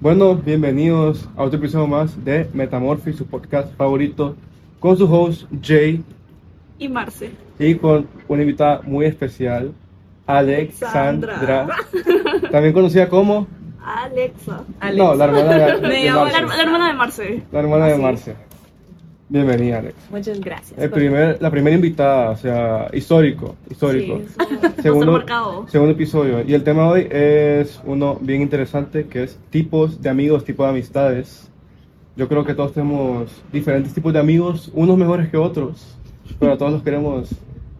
Bueno, bienvenidos a otro episodio más de Metamorphy, su podcast favorito, con su host Jay Y Marce. y con una invitada muy especial, Alexandra, Alexandra. también conocida como Alexa. no, la hermana de, Me de llamo Marce. La, hermana de Marce. La hermana de. Marce. Bienvenida, Alex. Muchas gracias. El primer, la primera invitada, o sea, histórico, histórico. Sí, Segundo, segundo episodio. Y el tema de hoy es uno bien interesante, que es tipos de amigos, tipos de amistades. Yo creo que todos tenemos diferentes tipos de amigos, unos mejores que otros, pero todos los queremos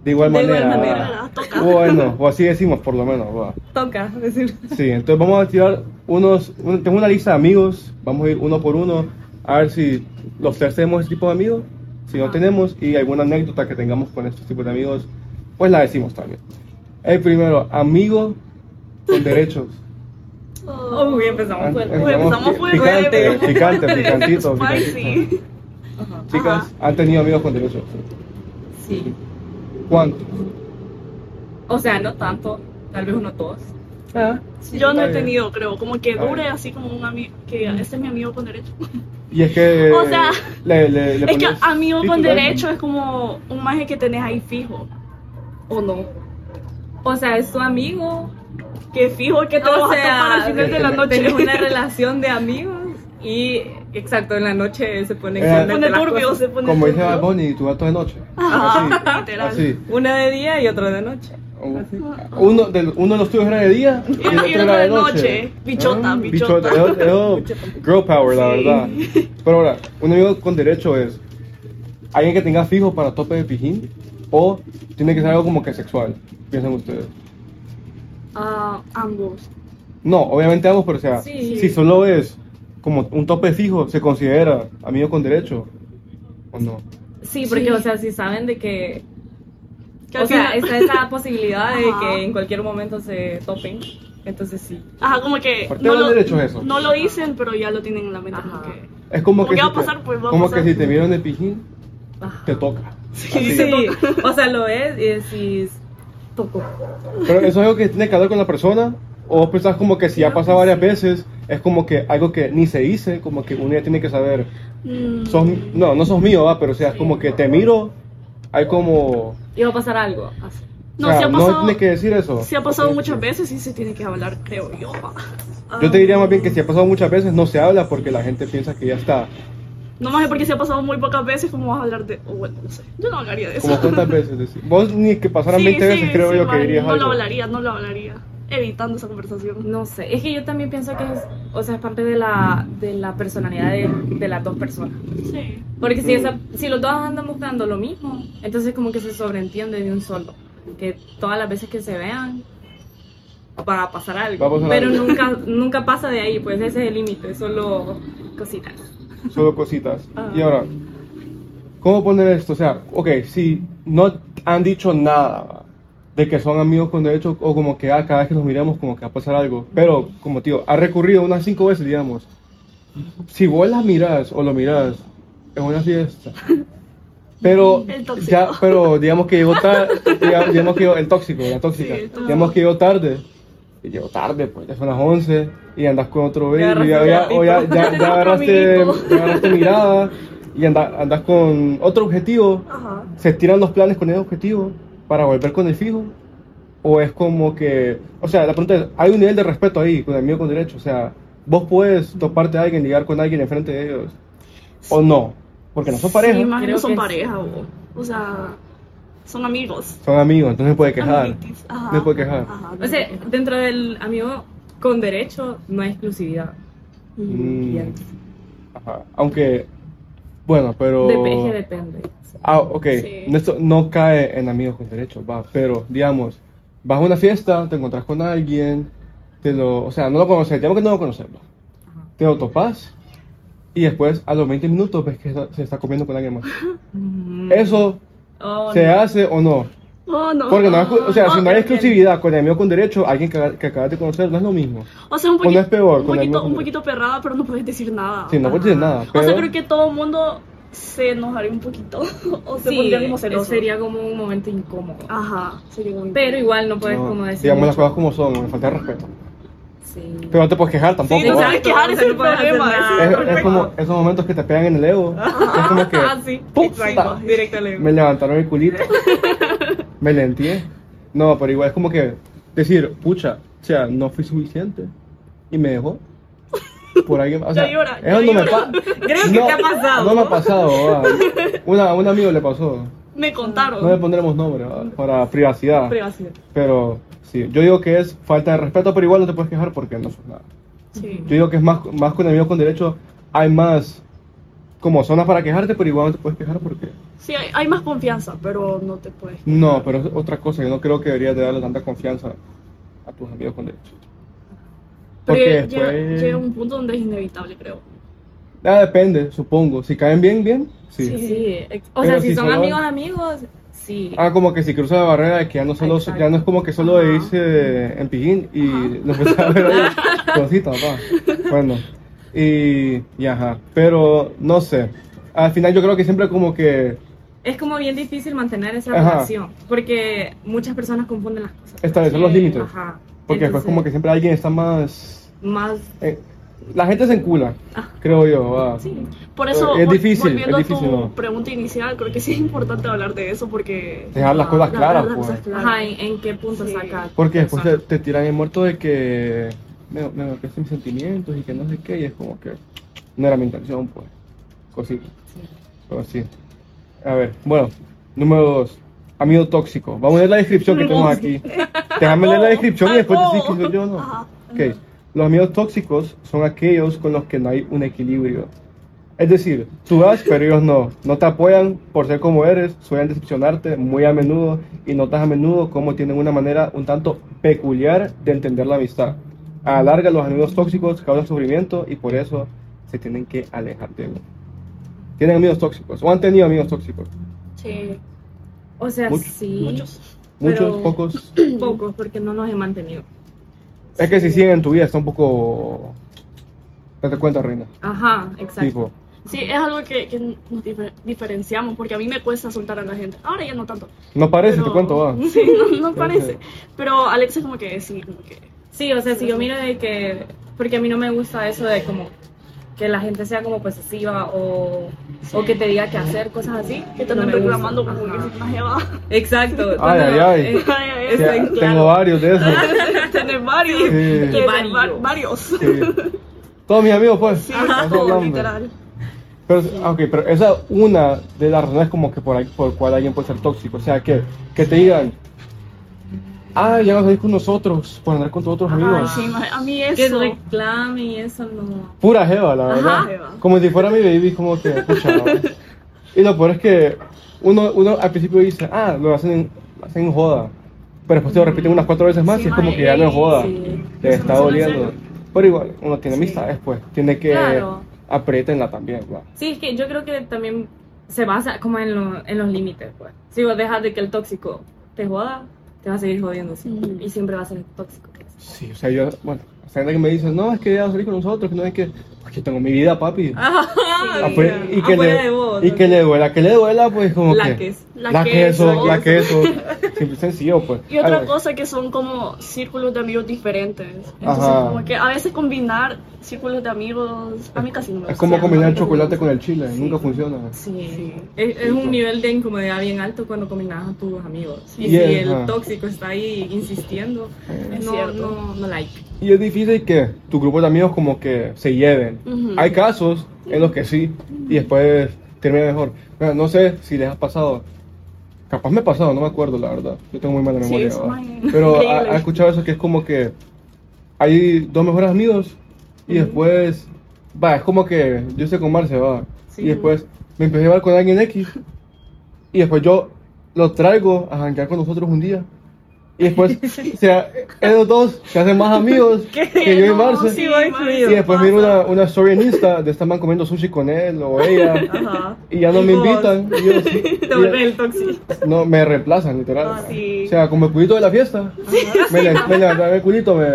de igual De igual manera. manera. ¿verdad? Toca. Bueno, o así decimos por lo menos. va. Toca decir. Sí, entonces vamos a tirar unos, un- tengo una lista de amigos, vamos a ir uno por uno, a ver si los tres tenemos este tipo de amigos, si no tenemos, y alguna anécdota que tengamos con estos tipos de amigos, pues la decimos también. El primero, amigo con derechos. Oh, Uy, empezamos fuerte. Em- Uy, empezamos fuerte. Picante, picante, fuerte. picantito, picantito. Ajá. Chicas, Ajá. ¿han tenido amigos con derechos? Sí. ¿Cuántos? O sea, no tanto. Tal vez uno todos. Ah, Yo no he tenido, creo, como que dure así como un amigo, que este es mi amigo con derecho. Y es que... O sea, le, le, le es que amigo con derecho es como un maje que tenés ahí fijo. ¿O no? O sea, es tu amigo. Que fijo que te O vas a topar al final de la noche. Tienes una relación de amigos y, exacto, en la noche se pone Eh, Se pone turbio, se pone Como dice turbio. Bad Bunny, tu gato de noche. Ajá, literal. Así. Una de día y otra de noche. Uno de, uno de los tuyos era de día y el otro era de noche. Bichota, Ah, bichota. Eso- eso- girl power, la Sí. verdad. Pero ahora, un amigo con derecho es alguien que tenga fijo para tope de pijín o tiene que ser algo como que sexual. Piensan ustedes. Ah, ambos. No, obviamente ambos, pero o sea, Sí. si solo es como un tope fijo, ¿se considera amigo con derecho o no? Sí, porque, Sí. o sea, si saben de que. O sea, está esa posibilidad de Ajá. que en cualquier momento se topen. Entonces sí. Ajá, como que ¿Por qué no lo, derecho a eso? no lo dicen, pero ya lo tienen en la mente. como que- Es como Como que, que si va a pasar, pues, va a como pasar. que si te miran de pijín, Ajá. te toca. Sí, Sí, toca. o sea, lo ves y decís, tocó. Pero eso es algo que tiene que hablar con la persona. O vos pensás como que si ya pasa varias veces, es como que algo que ni se dice, como que uno ya tiene que saber. Mm, Sos, no, no sos mío, va, pero o sea, es como que te miro, hay como. Y va a pasar algo. así. No, o sea, sí ha no pasado, tiene que decir eso. sí ha pasado muchas veces y se tiene que hablar, creo yo. Yo te diría más bien que si ha pasado muchas veces, no se habla porque la gente piensa que ya está. No más porque si ha pasado muy pocas veces, ¿cómo vas a hablar de.? o bueno, no sé. Yo no hablaría de eso. Como cuántas veces. decir. Vos ni que pasaran Sí, 20 sí, veces, creo sí, yo que dirías No algo. lo hablaría, no lo hablaría. Evitando esa conversación. No sé, es que yo también pienso que es, o sea, es parte de la, de la personalidad de, de las dos personas. Sí. Porque si, esa, si los dos andan buscando lo mismo, entonces como que se sobreentiende de un solo. Que todas las veces que se vean va a pasar algo. A pasar pero algo. nunca, nunca pasa de ahí, pues ese es el límite, solo cositas. Solo cositas. Ah. Y ahora, ¿cómo poner esto? O sea, ok, si no han dicho nada de que son amigos con derecho o como que ah, cada vez que nos miramos como que va a pasar algo, pero como tío, ha recurrido unas cinco veces, digamos. Si vos la miras o lo miras en una fiesta, pero ya, pero digamos que llegó tarde, digamos que llegó, el tóxico, la tóxica, Sí, digamos que llegó tarde. Y llegó tarde, pues ya son las 11 y andas con otro baby, ya, ya- o ya, ya, ya agarraste, agarraste mirada y anda- andas con otro objetivo. Ajá. ¿Se tiran los planes con ese objetivo para volver con el fijo? ¿O es como que, o sea, la pregunta es, hay un nivel de respeto ahí con el amigo con derecho? O sea, vos puedes toparte a alguien, ligar con alguien enfrente de ellos, o no, porque no son pareja, Sí, más Creo no son pareja, o, o sea, son amigos. son amigos, entonces se puede quejar. Ajá. No se puede quejar. Ajá, no O se sea, quejar. dentro del amigo con derecho no hay exclusividad. Mm, Bien. ajá. Aunque, bueno, pero... Dep- es que depende. Ah, ok. Sí. Esto no cae en amigos con derechos, va. Pero, digamos, vas a una fiesta, te encontrás con alguien, te lo, o sea, no lo conoces, digamos que no lo. Ajá. te lo topas y después a los 20 minutos ves que se está comiendo con alguien más. Mm. ¿Eso Oh, se no. hace o no? Oh, no. Porque no o sea, si no hay exclusividad con el amigo con derecho, alguien que, que acabas de conocer, no es lo mismo. O sea, un O no poquito, es peor un poquito, un poquito perrada, pero no puedes decir nada. Sí, no puedes decir nada, O sea, creo que todo el mundo se enojaría un poquito. o se Sí, pondría como celoso. sería como un momento incómodo. Ajá, sería como Pero igual no puedes No, como decir. digamos las cosas como son, me falta de respeto. Sí. Pero no te puedes quejar tampoco. Sí, no sabes quejar, es el problema, es, es como esos momentos que te pegan en el ego. Es como que Ah, sí. ¡pum! Exacto. Directo al ego. me levantaron el culito. me lenté. No, pero igual es como que decir, pucha, o sea, no fui suficiente. Y me dejó. Por alguien. O sea, Ya llora, eso ya no me llora. pasa. Creo que te ha pasado. No me ha pasado. va. Una, a un amigo le pasó. Me contaron. No le pondremos nombre va, para privacidad. Privacidad. Pero sí, yo digo que es falta de respeto, pero igual no te puedes quejar porque no sos nada. Sí. Yo digo que es más, más con amigos con derecho, hay más como zonas para quejarte, pero igual no te puedes quejar porque... Sí, hay, hay más confianza, pero no te puedes. No, pero es otra cosa, yo no creo que deberías de darle tanta confianza a tus amigos con derecho. Porque Porque llega, después... llega un punto donde es inevitable, creo. Ah, depende, supongo. Si caen bien, bien, sí. Sí, O Pero sea, si si son solo- amigos, amigos, sí. Ah, como que si cruza la barrera de que ya no solo Exacto. ya no es como que solo Ajá. dice en pijín y lo empieza a ver cositas, va. Bueno, y, y ajá, pero no sé. Al final yo creo que siempre como que Es como bien difícil mantener esa Ajá. relación. Porque muchas personas confunden las cosas. establecer los límites. Ajá. Porque después como que siempre alguien está más... Más. eh, la gente se encula, Ah. creo yo. va. Sí. Por eso, Es vol- difícil, volviendo es difícil, a tu ¿no? pregunta inicial, creo que sí es importante hablar de eso porque... Dejar las cosas la- claras, las pues. cosas claras. Ajá, ¿en, en qué punto Sí. saca? Porque después te, te tiran el muerto de que me, me golpeaste mis sentimientos y que no sé qué, y es como que no era mi intención, pues. Cosita. Sí. Pero sí. A ver, bueno, número dos. Amigo tóxico. Vamos a leer la descripción que tenemos aquí. Déjame leer la descripción y después decir que soy yo no. Ok. Los amigos tóxicos son aquellos con los que no hay un equilibrio. Es decir, tú das, pero ellos no. No te apoyan por ser como eres, suelen decepcionarte muy a menudo y notas a menudo cómo tienen una manera un tanto peculiar de entender la amistad. A la larga, los amigos tóxicos causan sufrimiento y por eso se tienen que alejar de uno. ¿Tienen amigos tóxicos? ¿O han tenido amigos tóxicos? Sí, O sea, Muchos. sí. muchos. Muchos, pocos. Pocos, porque no los he mantenido. Es que si siguen en tu vida está un poco... Date cuenta, reina. Ajá, exacto. Tipo, Sí, es algo que, que nos difer- diferenciamos porque a mí me cuesta soltar a la gente. Ahora ya no tanto. no parece, pero- te cuento, va. Sí, no, no parece. Pero Alex es como que sí, como que... Sí, o sea, si yo miro de que, porque a mí no me gusta eso de como que la gente sea como posesiva o, o que te diga qué hacer, cosas así. Que te no reclamando como que Ajá. es una jeva. Exacto. Ay, ay, ay. eh, Ay, ay, en Tengo varios de esos. Tener varios. Sí. Tener Varios. va- varios. Sí. Todos mis amigos, pues. Sí, todo, hablando. literal. Pero, ok, pero esa es una de las razones como que por, ahí, por cual alguien puede ser tóxico. O sea, que, que te digan, ah, ya no salís con nosotros por andar con tus otros Ay, amigos. sí, a mí Que eso... reclame y eso no. Pura jeva, la Ajá. verdad. Jeva. Como si fuera mi baby, como que, pucha. ¿no? Y lo peor es que uno, uno al principio dice, ah, lo hacen en, lo hacen en joda. Pero después te lo repiten unas cuatro veces más Sí, y es como que ya no es joda. sí. Te Eso está no doliendo. Pero igual, uno tiene Sí. amistades, pues. Tiene que Claro. apriétenla también, va. Sí, es que yo creo que también se basa como en, lo- en los límites, pues. Si vos dejas de que el tóxico te joda, te va a seguir jodiendo siempre. Ujú. Y siempre va a ser tóxico. Sí, o sea, yo, bueno, gente que me dice, no, es que ya salir con nosotros, que no es que, pues yo tengo mi vida, papi. Ajá, Ah, pues, y, que le, de vos. y que le duela, que le duela, pues como La que... que es. La La queso, queso. la queso. Simple y sencillo, pues. Y otra Ay, cosa que son como círculos de amigos diferentes. Entonces, Ajá. como que a veces combinar círculos de amigos, a mí casi no me gusta. Es como combinar chocolate con el chile, Sí. nunca funciona. Sí, Sí. Es, es un nivel de incomodidad bien alto cuando combinas a tus amigos. Y Y si el ajá. tóxico está ahí insistiendo, Es no, cierto. no, no like. Y es difícil que tu grupo de amigos como que se lleven. Hay casos en los que sí, y después termina mejor. No sé si les ha pasado. Capaz me ha pasado, no me acuerdo la verdad. Yo tengo muy mala memoria. Pero ha, escuchado eso que es como que hay dos mejores amigos y después, va, es como que yo estoy con Marce, va. Sí. Y después me empecé a llevar con alguien X y después yo lo traigo a janguear con nosotros un día. Y después, o sea, ellos dos se hacen más amigos que yo y No, Marce. sí. Y después miro una, una story en Insta de esta man comiendo sushi con él o ella. Ajá. Y ya no Y me vos. invitan. Y yo, sí, Te vuelves el tóxico. no, me reemplazan, literal. Ah, sí. O sea, como el culito de la fiesta. Me, le- me el culito, me,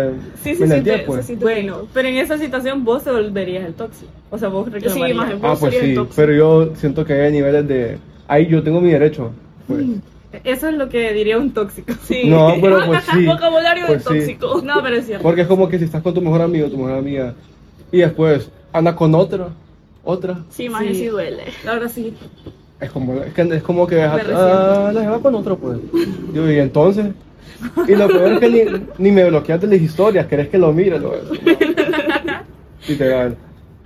Sí, sí, me sí, te- pues. siente Bueno, pero en esa situación vos te volverías el tóxico. O sea, vos reclamarías. más- Ah, pues sí. Pero yo siento que hay niveles de. Ahí yo tengo mi derecho. Pues. Eso es lo que diría un tóxico. Sí. No, pero pues sí. Vocabulario Pues de sí. tóxico. No, pero es cierto. Porque es como que si estás con tu mejor amigo, tu mejor amiga, y después anda con otra, otra, Sí, más Sí. sí duele. Ahora sí. es como, es, que, es como que deja, ah, la lleva con otro, pues. Yo, y entonces, y lo peor es que ni, ni me bloqueaste las historias, querés que lo mire, lo Literal.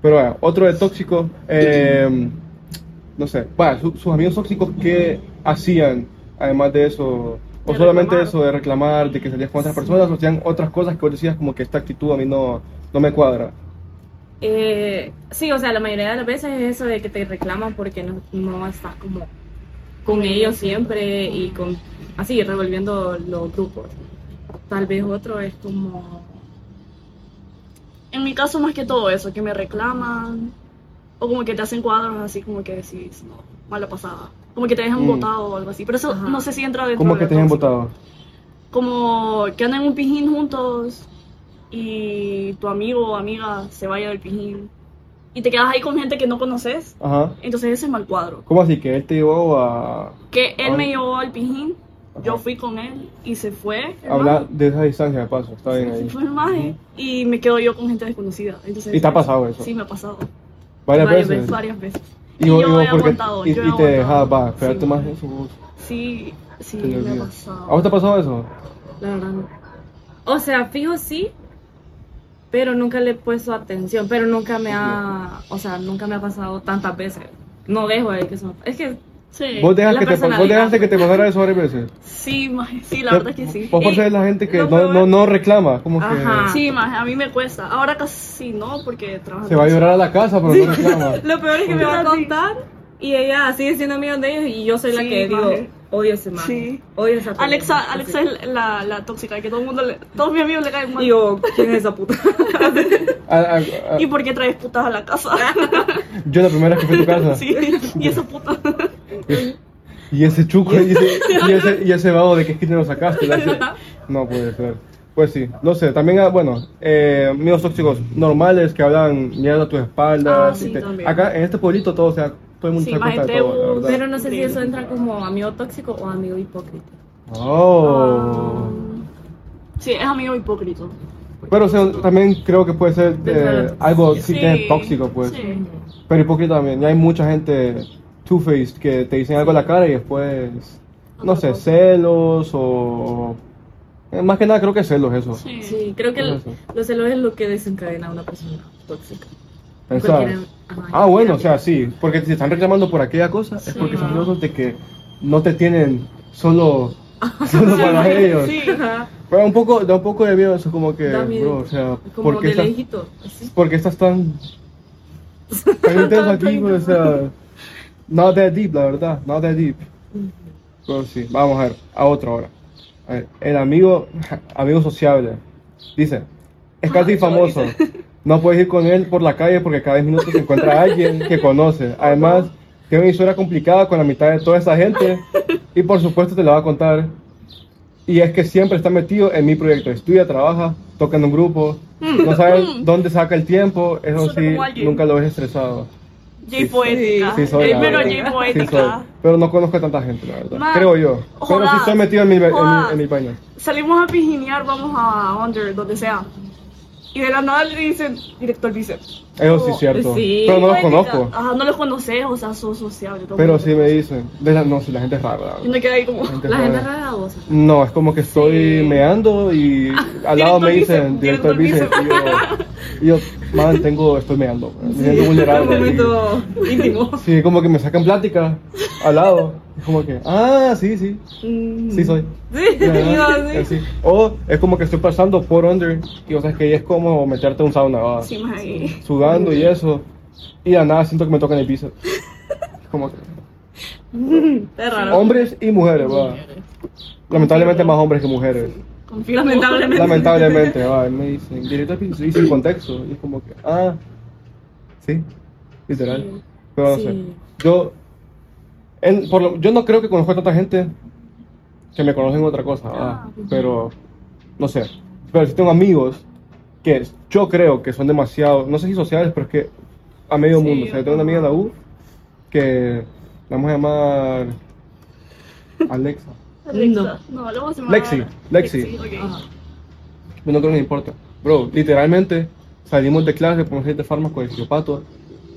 Pero bueno, otro de tóxico, eh, no sé, bueno, su- sus amigos tóxicos, ¿qué hacían además de eso? O De solamente reclamar. eso de reclamar, de que salías con otras personas, o hacían otras cosas que vos decías como que esta actitud a mí no, no me cuadra. Eh, sí, o sea, la mayoría de las veces es eso de que te reclaman porque no, no estás como con ellos siempre y con así revolviendo los grupos. Tal vez otro es como En mi caso, más que todo eso, que me reclaman. O como que te hacen cuadros así, como que decís, no, mala pasada. Como que te dejan Mm. botado o algo así. Pero eso Ajá. no sé si entra dentro ¿Cómo de que te tóxico. votado? Como que andan en un pijín juntos y tu amigo o amiga se vaya del pijín. Y te quedas ahí con gente que no conoces. Ajá. Entonces ese es mal cuadro. ¿Cómo así? Que él te llevó a Que él Ah. me llevó al pijín, yo Ajá. fui con él y se fue. maje. de esa distancia de paso, está bien Se ahí. fue el maje y me quedo yo con gente desconocida. Entonces, ¿Y te ha pasado eso? Sí, me ha pasado. Varias, Varias veces. Varias veces. Y, yo porque- aguantado, y, yo y te dejaba, va, espérate Sí. más eso vos. Sí, sí, lo me ha pasado. ¿A vos te ha pasado eso? La verdad no. O sea, fijo sí, pero nunca le he puesto atención, pero nunca me ha, o sea, nunca me ha pasado tantas veces. No dejo de que eso. Es que Sí, ¿Vos, dejas la que te, vos personalidad. dejaste que te pasara eso varias veces? sí, maje, sí, la verdad es que sí. Vos por ser la gente que no, no, no reclama, como que Ajá. Sí, maje, a mí me cuesta. Ahora casi no, porque trabajo. se va a llorar a la casa, pero no reclama. lo peor es que me va a Sí. contar y ella sigue siendo amiga de ellos y yo soy la Sí, que digo, maje. odio ese man. Sí. Odio esa persona. Alexa, Así. Alexa es la, la tóxica, que todo el mundo, le, todos mis amigos le caen mal. Digo, ¿quién es esa puta? ¿Y por qué traes putas a la casa? yo la primera vez que fui a tu casa. sí, y esa puta. Y ese chuco y ese, y ese, y ese vago de qué esquina lo sacaste. No puede ser. Pues sí, no sé, también, ah, bueno, eh, amigos tóxicos normales que hablan mierda a tus espaldas. Ah, sí, te- acá en este pueblito todo, o sea, todo el mundo Sí, se cuenta de todo, la. Pero no sé si eso entra como amigo tóxico o amigo hipócrita. Oh. Sí, es amigo hipócrita. Pero o sea, también creo que puede ser eh, algo sí, que es tóxico, pues. sí. Pero hipócrita también. Y hay mucha gente two-faced que te dicen algo a la cara y después, no sé, celos o... eh, Más que nada creo que celos eso. Sí. Sí, creo que el- los celos es lo que desencadena a una persona tóxica. Ajá, Ah, bueno, o sea, sí. Porque si están reclamando por aquella cosa, es Sí, porque son celosos de que no te tienen solo, solo para ellos. Sí. Ajá, Pero un poco, da un poco de miedo eso, como que, bro, o sea, Como ¿por qué de estás, lejito, así. por qué estás tan, tan intenso aquí? pues, o sea, not that deep, la verdad, not that deep. Pero sí, vamos a ver, a otro ahora. A ver, el amigo, amigo sociable, dice, es casi Ah, famoso, no puedes ir con él por la calle porque cada 10 minutos se encuentra alguien que conoce. Además, tiene una historia complicada con la mitad de toda esa gente y por supuesto te la va a contar. Y es que siempre está metido en mi proyecto, estudia, trabaja, toca en un grupo, no sabe dónde saca el tiempo, eso sí, nunca lo ves estresado. Jay Poética. Sí, soy, menos Sí, Poética. Pero no conozco a tanta gente, la verdad. Creo yo. Pero sí estoy metido en mi, en mi, en mi vaina. Salimos a pijinear, vamos a Under, donde sea. Y de la nada le dicen director bíceps. Eso sí es cierto. sí. Pero no los conozco. Ajá, no los conoces, o sea, sos sociable. Pero sí me dicen. De la, no, si la gente es rara. Y me quedé ahí como. La gente La gente rara. rara voz. No, es como que estoy Sí. meando y al lado me dicen director bíceps. Y yo, y man, tengo, estoy meando. Me siento Un vulnerable. momento íntimo. Sí, como que me sacan plática al lado. Es como que, ah, sí, sí, sí soy. Sí, yo sí. así. O es como que estoy pasando por under y o sea, es que es como meterte un sauna, ¿va? Sí, más ahí. sudando y eso. Y a nada siento que me tocan el bíceps. Como que, Es raro. hombres y mujeres, va. Lamentablemente más hombres que mujeres. Confío. Lamentablemente. Lamentablemente, va. Y me dicen, director bíceps y sin contexto. Y es como que, ah, sí, literal. Sí. Pero no Sí. sé. Yo, en, por lo- yo no creo que conozco a tanta gente que me conocen otra cosa, Ah, pero no sé. Pero sí tengo amigos que yo creo que son demasiado, no sé si sociales, pero es que a medio Sí, mundo. O sea, yo tengo una amiga en la U que la vamos a llamar Alexa. Alexa. No, le vamos a llamar Lexi, Lexi. ok. Ajá. No creo que me importa. Bro, literalmente salimos de clase, ponemos de fármaco de siopato,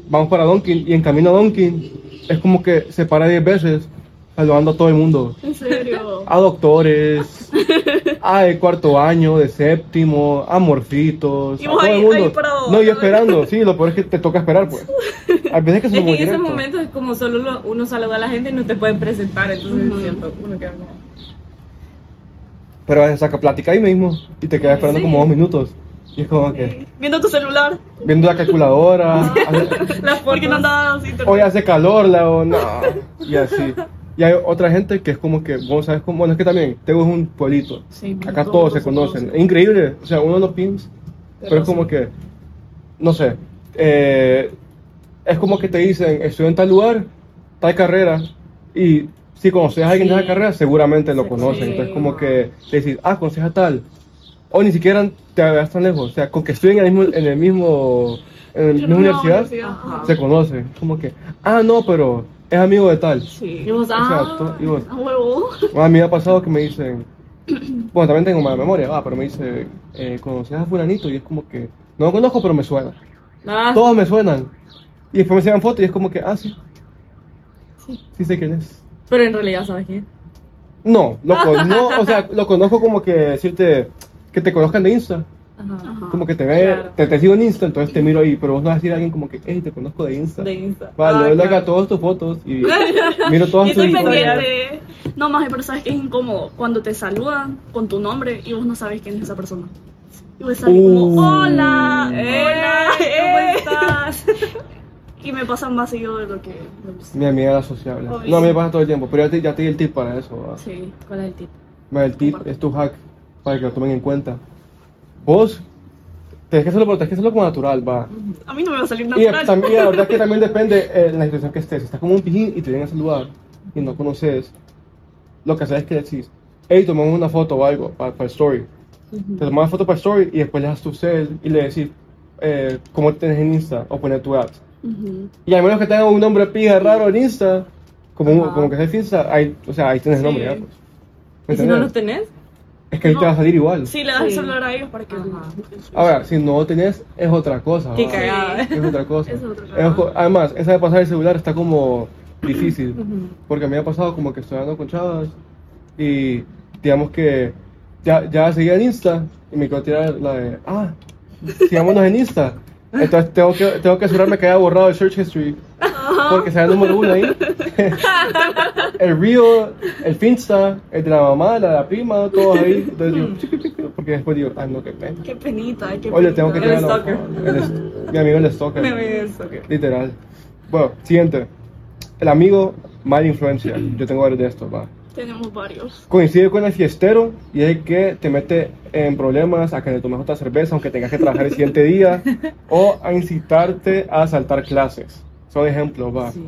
vamos para Donkin y en camino a Donkin es como que se para 10 veces saludando a todo el mundo. En serio. A doctores, a de cuarto año, de séptimo, a morfitos, Y a todo ahí- el mundo. no, yo esperando, sí, lo peor es que te toca esperar, pues. Hay veces que Es que en esos momentos es como solo lo- uno saluda a la gente y no te pueden presentar, entonces Ujú. es cierto, uno queda como... Pero a veces saca plática ahí mismo y te quedas esperando Sí. como dos minutos. Y es como que Viendo tu celular. viendo la calculadora, hace- Las Porque no andabas internet. hoy hace calor, la o no, y así. Y hay otra gente que es como que, vos sabes cómo, bueno, es que también, Tegu es un pueblito. Sí, Acá todos todos se conocen. Es increíble, o sea, uno no piensa, pero es como que, no sé, eh, es como que te dicen, estoy en tal lugar, tal carrera, y si conoces a alguien de Sí. esa carrera, seguramente lo Sí. conocen. Entonces, como que te decís, ah, conoces a tal, o ni siquiera te veas tan lejos, o sea, con que estudien en el mismo, en el mismo, en la misma No, universidad, se conocen. Como que, ah, no, pero es amigo de tal. Sí. Y vos, ah, Exacto, y vos. A huevo. A mí me ha pasado que me dicen, bueno, también tengo mala memoria, va, pero me dice, eh, ¿conoces a fulanito? Y es como que, no lo conozco, pero me suena. ah, Todos me suenan. Y después me enseñan fotos y es como que, ah, sí. Sí sé quién es. pero en realidad, ¿sabes quién? No, lo conozco, o sea, lo conozco como que decirte, que te conozcan de Insta. Ajá. Como que te ve, Claro. te, te sigo en Insta, entonces te miro ahí, pero vos no vas a decir a alguien como que, hey, te conozco de Insta. De Insta. Vale, Ah, le doy like claro. a todas tus fotos y miro todas Y tus estoy historias. pendiente. No más, pero sabes que es incómodo cuando te saludan con tu nombre y vos no sabes quién es esa persona. Y vos estás Uh. como, hola, Eh, hola, ¿cómo eh". estás? Y me pasa más seguido de lo que me gusta. Mi amiga era sociable. Obvio. No, a mí me pasa todo el tiempo, pero ya te, ya te di el tip para eso. Sí. ¿Cuál es el tip? El tip es tu hack para que lo tomen en cuenta. Vos tenés que hacerlo, pero tenés que hacerlo como natural, va. A mí no me va a salir Y natural. también, la verdad que también depende eh, la situación que estés. Si estás como un pijín y te vienen a saludar y no conoces, lo que haces es que decís, hey, tomamos una foto o algo para, para el story. Te tomas la foto para el story y después le das tu cel y le decís eh, cómo te tienes en Insta o poner tu ad. Ujú. Y al menos que tenga un nombre pija raro en Insta, como, Ajá. como que se Insta, ahí, o sea, ahí tienes el nombre Sí. ya, pues. ¿Me ¿Y si no los tenés? Es que ahí te va a salir igual. Sí, le das el celular a ellos para que... Ajá. Ahora, si no lo tenés, es otra cosa. Qué cagada. Es otra cosa. Es otra Es cagada. co- además, esa de pasar el celular está como difícil. Porque a mí me ha pasado como que estoy hablando con chavas y digamos que ya, ya seguía en Insta y me quiero tirar la de, ah, sigámonos en Insta. Entonces tengo que, tengo que asegurarme que haya borrado el search history porque sea el número uno ahí. el Rio, el Finsta, el de la mamá, la de la prima, todos ahí. Entonces chiqui, porque después digo, ah, no, qué pena. Qué penita, qué Oye, tengo que penita. El stalker. Mi amigo el stalker. Me amigo el stalker. Literal. Bueno, siguiente. El amigo, mala influencia. Yo tengo varios de estos, va. Tenemos varios. Coincide con el fiestero y es el que te mete en problemas a que le tomes otra cerveza aunque tengas que trabajar el siguiente día o a incitarte a saltar clases. Son ejemplos, va. Sí,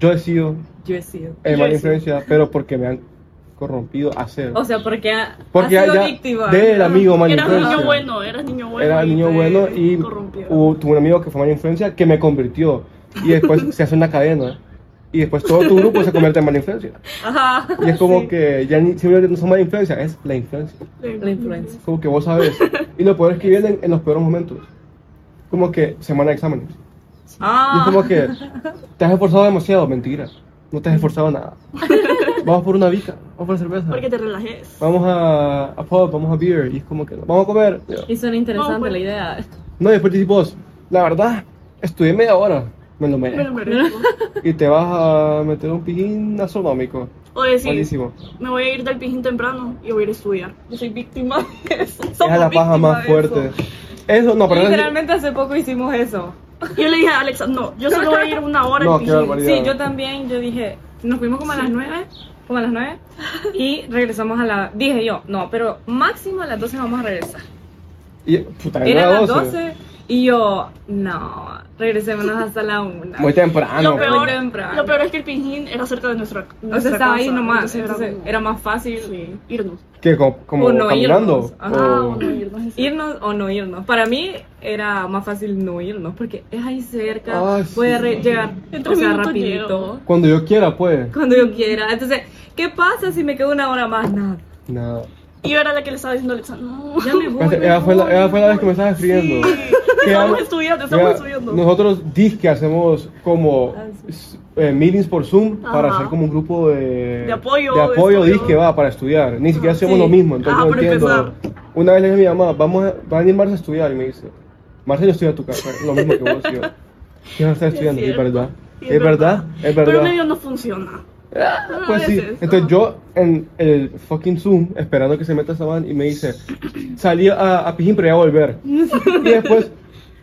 Yo he sido yo he sido. el Yo mala he sido. influencia, pero porque me han corrompido a ser. O sea, porque ha, Porque ha sido ya víctima. del amigo mala Eras influencia. niño bueno, eras niño bueno. Era y niño bueno y hubo- tuve un amigo que fue mala influencia que me convirtió. Y después se hace una cadena. Y después todo tu grupo se convierte en mala influencia. Ajá. Y es como Sí. que ya ni simplemente no son mala influencia, es la influencia. La influencia. Como que vos sabes. Y lo peor es que vienen en los peores momentos. Como que semana de exámenes. Y Ah. es como que te has esforzado demasiado, mentira. No te has esforzado nada. Vamos por una bica, vamos por cerveza. Porque te relajes. Vamos a, a pub, vamos a beer. Y es como que vamos a comer. Y suena interesante pues. la idea. No, y después dices vos, la verdad, estudié media hora, me lo Me lo merezco. merezco. Y te vas a meter un pijín astronómico. O decir, Malísimo. me voy a ir del pijín temprano y voy a ir a estudiar. Yo soy víctima de eso. Esa Somos es la paja víctimas más de fuerte. eso. Eso, no, pero Literalmente hace poco hicimos eso. Yo le dije a Alexa, no, yo solo voy a ir una hora No, qué. Sí, yo también, yo dije, nos fuimos como a las nueve, como a las nueve, y regresamos a la, dije yo, no, pero máximo a las 12 vamos a regresar. Y, puta, Eran era las 12. 12, y yo, no, regresémonos hasta la una. Muy temprano. Lo peor, Muy temprano. lo peor es que el pijín era cerca de nuestra, o nuestra sea, estaba ahí nomás, entonces entonces como- era más fácil sí, irnos. ¿Qué? ¿Como, como O no caminando? irnos. Ajá, O- o no irnos. irnos o no irnos. Para mí era más fácil no irnos, porque es ahí cerca, Ah, voy a sí. re- llegar, En o tres sea, minutos rapidito. llego. Cuando yo quiera, pues. cuando yo quiera. Entonces, ¿qué pasa si me quedo una hora más? Nada. Nada. Y yo era la que le estaba diciendo a Alexa, no. Ya me voy. Esa fue, la, esa fue la vez que me estabas escribiendo. Sí. Que Estamos estudiando, estamos ya estudiando. Nosotros que hacemos como Ah, eh, meetings por Zoom para Ajá. hacer como un grupo de, De apoyo, de apoyo estudio. disque va para estudiar. Ni siquiera Ah, hacemos sí. lo mismo, entonces Ah, no para entiendo. empezar. Una vez le dije a mi mamá, vamos a, va a venir Marcia a estudiar y me dice, Marcia yo estudio a tu casa, lo mismo que vos. yo, ¿Qué vas a estar estudiando? Es cierto. verdad. Sí, Es verdad, es verdad. Pero medio no funciona. Ah, Ah, Pues sí, entonces yo en el fucking Zoom, esperando que se meta esa van y me dice, salí a, a Pijín, pero ya voy a volver. Y después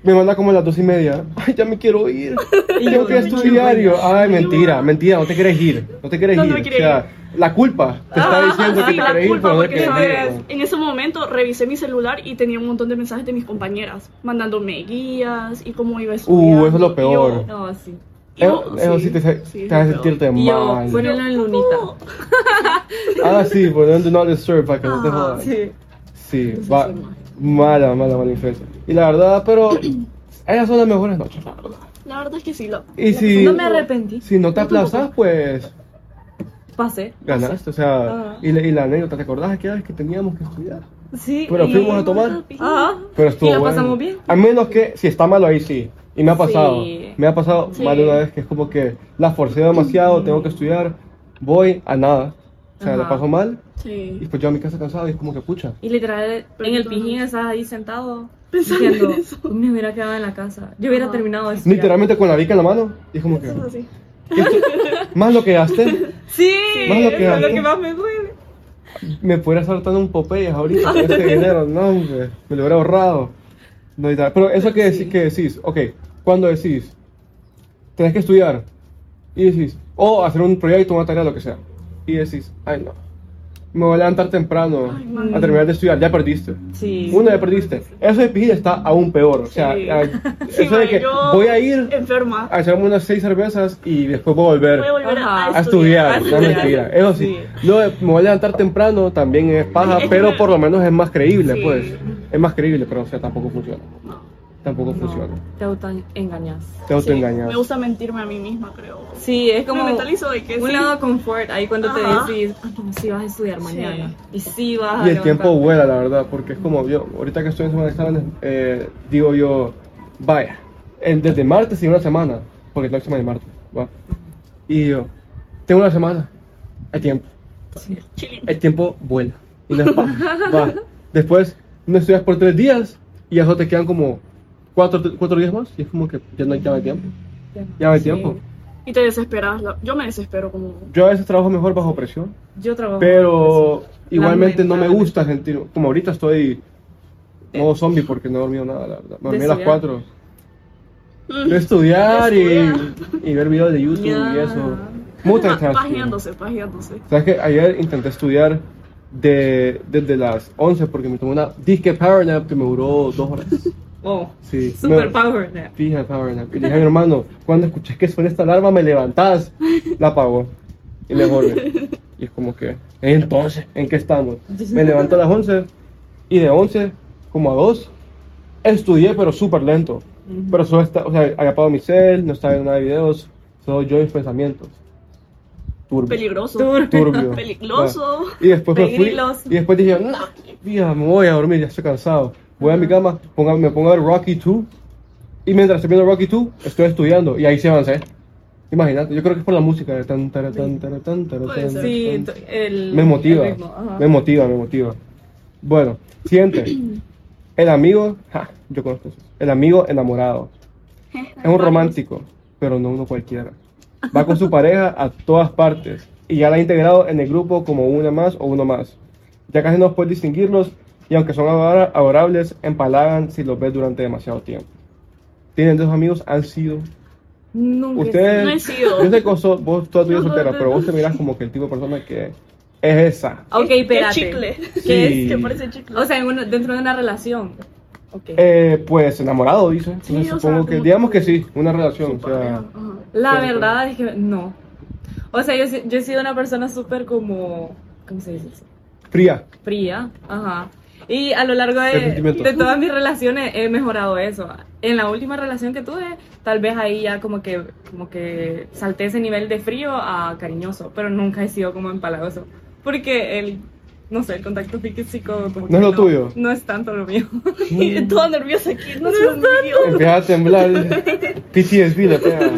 me manda como a las dos y media, ay, ya me quiero ir, tengo que yo, estudiar. Y yo, ay, mentira, mentira, no te quieres ir, no te quieres No, no ir. o sea, la culpa te está Ah, diciendo que sí, te la quieres ir, culpa, pero no te sabes, ir. en ese momento revisé mi celular y tenía un montón de mensajes de mis compañeras mandándome guías y cómo iba a estudiar. Uh, eso es lo peor. No, sí. Eso, eso sí te, te es hace sentirte Y yo, mal. ponelo en lunita. Ah, sí, por do not disturb para que no te Ah, jodan. Sí. Sí, va, sí, mal. mala, mala, mala influencia. Y la verdad, pero esas son las mejores noches, la verdad. La verdad es que sí. Lo, Y si, No me arrepentí. si no te aplazas, pues Pasé. ganaste. O sea, Ah. y, la, y la anécdota, ¿te acordás aquella vez que teníamos que estudiar? Sí. Pero y- fuimos a tomar. Ajá. Pero estuvo Y la bueno. pasamos bien. A menos que si está malo ahí sí. Y me ha pasado. Sí. Me ha pasado Sí. más de una vez que es como que la forcé demasiado, tengo que estudiar, voy a nada. O sea, la Ajá. paso mal y Sí. pues yo a mi casa cansado y es como que pucha. Y literal, en el pijín estás ahí sentado Pensando diciendo, en eso. "Pues me hubiera quedado en la casa. Yo hubiera Ajá. terminado estudiar. Literalmente con la bica en la mano y es como que Eso es así. más lo que gasté, Sí, Más lo que eso es lo que más me duele. me pudiera estar dando un Popeyes ahorita con ese dinero, no, hombre, me lo hubiera ahorrado. No, y tal. Pero eso que, Sí. decís, que decís, ok, cuando decís, tenés que estudiar y decís, o hacer un proyecto, una tarea, lo que sea, y decís, ay no, me voy a levantar temprano Ay, a terminar de estudiar, ya perdiste. Sí. Uno ya perdiste. Eso de pijil está aún peor. O sea, Sí. a- eso de que voy a ir enferma. a echarme unas seis cervezas y después voy a volver. Voy a volver a, a estudiar, a no estudiar. mentira. Eso sí. De me voy a levantar temprano también es paja, pero por lo menos es más creíble, pues. Es más creíble, pero o sea, tampoco funciona. No. Tampoco No, funciona. te autoengañas. Te autoengañas. Me gusta mentirme a mí misma, creo. Sí, es como me mentalizo de que un sí. lado de confort ahí cuando Ajá. te decís, ah, no, sí vas a estudiar mañana. Y sí vas a Y el tiempo levantarte". vuela, la verdad, porque es como yo, ahorita que estoy en semana de exámenes, eh, digo yo, vaya, en- desde martes y una semana, porque el próximo es martes, va. Y yo, tengo una semana, hay tiempo. Chilling. el tiempo vuela. Y pa- va. Después no estudias por tres días y ya solo te quedan como cuatro, cuatro días más y es como que ya no hay, ya no hay tiempo. Ya no hay Sí. tiempo. Y te desesperas. Yo me desespero como... Yo a veces trabajo mejor bajo presión, Yo trabajo. pero igualmente no me gusta sentir, como ahorita estoy modo zombie porque no he dormido nada, la verdad. Me dormí a las estudiar. cuatro. De estudiar y, y ver videos de YouTube y Ya. eso. Multitasking. Pajeándose, pajeándose. ¿Sabes que Ayer intenté estudiar de, desde las 11 porque me tomé una disque power nap que me duró dos horas. Oh, Sí. super me- power nap. Fija power nap. Y le dije a mi hermano, cuando escuché que suena esta alarma me levantás. La apagó. Y me volví. Y es como que, entonces, ¿en qué estamos? Me levanto a las 11 y de 11 como a 2 estudié pero súper lento. Pero solo está, o sea, había apagado mi cel, no estaba viendo nada de videos, solo yo y mis pensamientos. Turbio. Peligroso. Turbio. Turbio. Peligroso. Y después me fui. Y después dije, no, mira, me voy a dormir, ya estoy cansado. Voy a mi cama, ponga- me pongo a ver Rocky 2. Y mientras estoy viendo Rocky 2, estoy estudiando. Y ahí se avancé. Imagínate, yo creo que es por la música de tan, tan, tan, tan, tan, tan. Sí, el. Me motiva, el ritmo, ajá. me motiva, me motiva. Bueno, siguiente. El amigo, ja, yo conozco eso. El amigo enamorado. Es un romántico, pero no uno cualquiera. Va con su pareja a todas partes y ya la ha integrado en el grupo como una más o uno más. Ya casi no puedes distinguirlos y aunque son adora- adorables, empalagan si los ves durante demasiado tiempo. ¿Tienen dos amigos? ¿Han sido? Nunca. Ustedes, No he sido. yo sé que vos, vos toda tu vida No, no, soltera, no, pero no. vos te mirás como que el tipo de persona que es esa. Ok, ¿Qué espérate. chicle? Sí. ¿Qué es? Que parece chicle. O sea, en una- dentro de una relación. Ok. Eh, pues enamorado, dice. Sí, Entonces, supongo sea, que, digamos que- sí, una relación. O sea. La verdad es que no. O sea, yo, yo he sido una persona súper como. ¿Cómo se dice? eso? fría. Fría. Ajá. Y a lo largo ¿Qué de, de todas mis relaciones he mejorado eso. En la última relación que tuve, tal vez ahí ya como que, como que salté ese nivel de frío a cariñoso, pero nunca he sido como empalagoso. Porque el, no sé, el contacto físico como ¿No es lo tuyo? No es tanto lo mío. Y toda nerviosa aquí, no se lo mío. Empieza a temblar. PTSD le pega.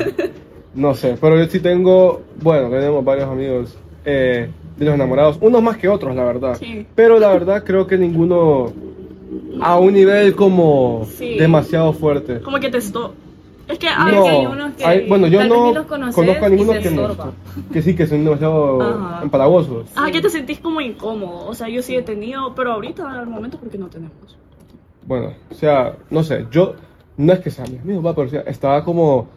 No sé, pero yo sí tengo, bueno, tenemos varios amigos eh, de los enamorados, unos más que otros, la verdad. Sí. Pero la verdad creo que ninguno a un nivel como Sí. demasiado fuerte. Como que testó. Es que a No. veces hay unos que hay- bueno, yo no los conozco a ninguno te que, no, que sí, que son demasiado Ajá. empalagosos. Ah, que te sentís como incómodo. O sea, yo sí he tenido, pero ahorita al momento porque no tenemos. Bueno, o sea, no sé, yo no es que sea mi amigo, pero o sea, estaba como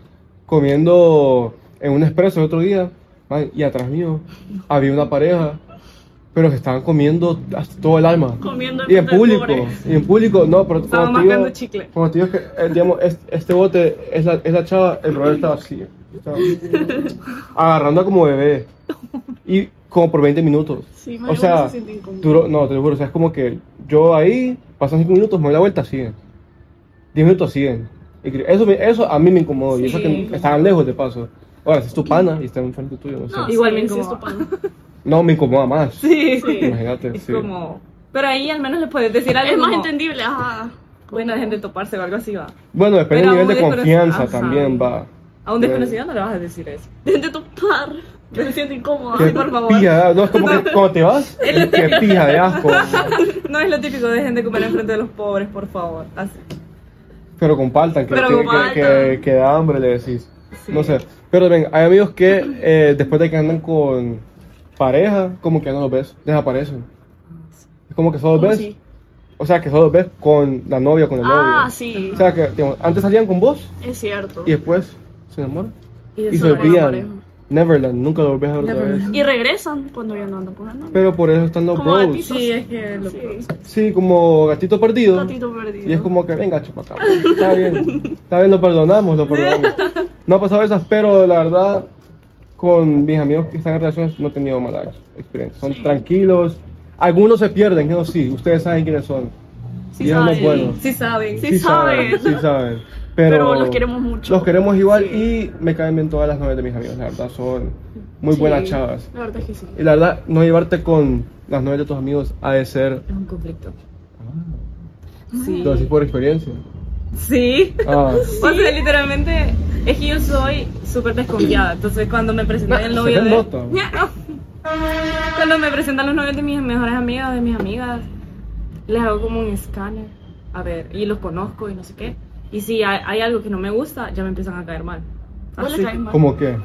comiendo en un expreso el otro día man, y atrás mío había una pareja, pero que estaban comiendo hasta todo el alma. Comiendo Y en público, y en público, no, pero Estaban como mascando chicle. Como digo que, eh, digamos, es- este bote es la, es la chava, el brother estaba así, estaba agarrando como bebé, y como por 20 minutos. Sí, O sea, se duró, no, te lo juro, o sea, es como que yo ahí, pasan 5 minutos, me doy la vuelta, siguen. 10 minutos, siguen. Eso, eso a mí me incomodó, y eso Sí. que estaban lejos de paso. Ahora, si es tu pana y está enfrente tuyo, no sé. No, Igual sí, me sí es incomoda. tu pana. No, me incomoda más. Sí, Sí. Imagínate, Es sí. como... Pero ahí al menos le puedes decir algo Es más como, entendible, ajá. Bueno, dejen de toparse o algo así va. Bueno, depende del nivel de confianza ajá. también, va. A un desconocido no le vas a decir eso. Dejen de topar. Me siento incómoda. Qué Ay, por favor. pija, no, es como que cuando te vas, qué pija de asco. No es lo típico, dejen de comer enfrente de los pobres, por favor. Así. Pero compartan, que, Pero que, compartan. que, que- que da hambre, le decís. Sí. No sé. Pero ven, hay amigos que eh, después de que andan con pareja, como que no los ves, desaparecen. Es como que solo los ¿Cómo ves, o sea, que solo los ves con la novia con el Ah, novio. sí. O sea, que digamos, antes salían con vos Es cierto. y después se enamoran. Y, Y se olvidan. Neverland, nunca lo volvés a ver otra vez. Y regresan cuando ya no andan con el novio. Pero por eso están los Como bros. gatitos. Sí, es que lo Sí. Sí, como gatito perdido. Gatito perdido. Y es como que, venga, chupacabra. Está bien. Está bien, lo perdonamos, lo perdonamos. No ha pasado esas, pero la verdad, con mis amigos que están en relaciones, no he tenido malas experiencias. Son Sí. tranquilos. Algunos se pierden, eso sí. Ustedes saben quiénes son. Sí y no es saben. bueno. Sí saben. Sí saben. Sí saben. Pero, Pero los queremos mucho. Los queremos igual Sí. y me caen bien todas las novias de mis amigos, la verdad. Son muy Sí, buenas chavas. La verdad es que sí. Y la verdad, no llevarte con las novias de tus amigos ha de ser. Es un conflicto. Ah, Sí. Lo decís por experiencia. Sí. Ah. O sea, literalmente, es que yo soy súper desconfiada. Entonces, cuando me presentan el Se novio de. Cuando me presentan los novios de mis mejores amigas, de mis amigas, les hago como un escáner. A ver, y los conozco y no sé qué. Y si hay, hay algo que no me gusta, ya me empiezan a caer mal. ¿Vos le Así. caes mal? ¿Cómo qué?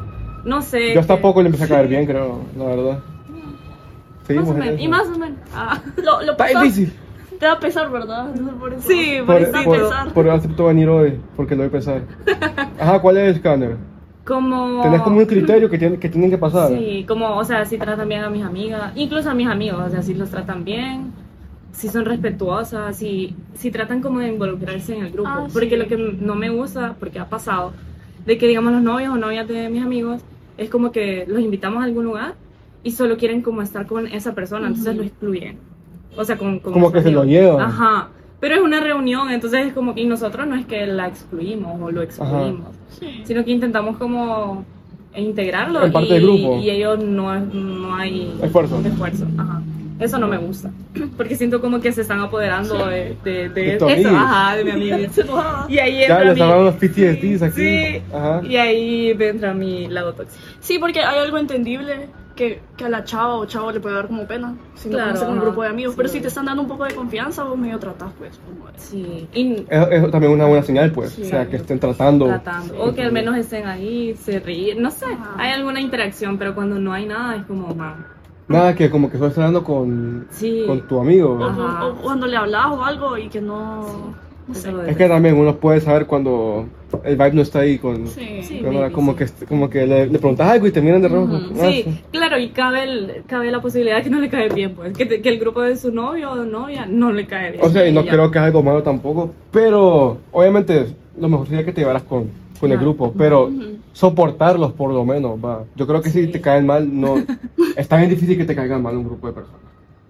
No sé. Yo hasta que- poco le empecé a caer bien, creo, la verdad. Más Seguimos o en menos. Y más o menos. Ah. Lo, lo Está pasas- difícil. Te da pesar, ¿verdad? Por eso. Sí, Por, por, pesar. por acepto venir hoy, porque lo voy a pesar. Ajá, ¿cuál es el escáner? Como. Tenés como un criterio que, tiene- que tienen que pasar. Sí, como, o sea, si tratan bien a mis amigas, incluso a mis amigos, o sea, si los tratan bien, si son respetuosas, si, si tratan como de involucrarse en el grupo. Ah, porque sí. lo que no me gusta, porque ha pasado, de que digamos los novios o novias de mis amigos, es como que los invitamos a algún lugar y solo quieren como estar con esa persona, entonces lo excluyen. O sea, con, con Como que se lo llevan. Ajá. Pero es una reunión, entonces es como que y nosotros no es que la excluimos o lo excluimos Sí. sino que intentamos como integrarlo En parte y, del grupo. y ellos no, no hay Esfuerzo. esfuerzo. Ajá. Eso no me gusta, porque siento como que se están apoderando de, de, de De eso, ajá, de mi amigo. Y ahí Ya entra les mi, estaban unos PTSDs aquí. Sí. Ajá. y ahí entra mi lado tóxico. Sí, porque hay algo entendible que, que a la chava o chavo le puede dar como pena si no Claro, con un grupo de amigos. Sí. Pero si te están dando un poco de confianza, vos medio tratás, pues. Como es. Sí, y Eso, eso también es una buena señal, pues. Sí. o sea, que estén tratando. tratando, o que al menos estén ahí, se ríen, no sé, Ajá. hay alguna interacción, pero cuando no hay nada es como, Nada, que como que solo estás hablando con, Sí. con tu amigo. O, Ajá. o- o cuando le hablas o algo y que no. No sé. Es que también uno puede saber cuando el vibe no está ahí con... Sí. Con- como, sí. que, como que le, le preguntas algo y te miran de rojo. Ah, Sí, claro, y cabe, el, cabe la posibilidad de que no le cae bien, pues, que, te- que el grupo de su novio o novia no le cae bien. O sea, y no creo que es algo malo tampoco, pero obviamente lo mejor sería que te llevaras con, con el grupo, pero. Soportarlos por lo menos, va. Yo creo que si Sí. te caen mal, no... es tan difícil que te caigan mal un grupo de personas,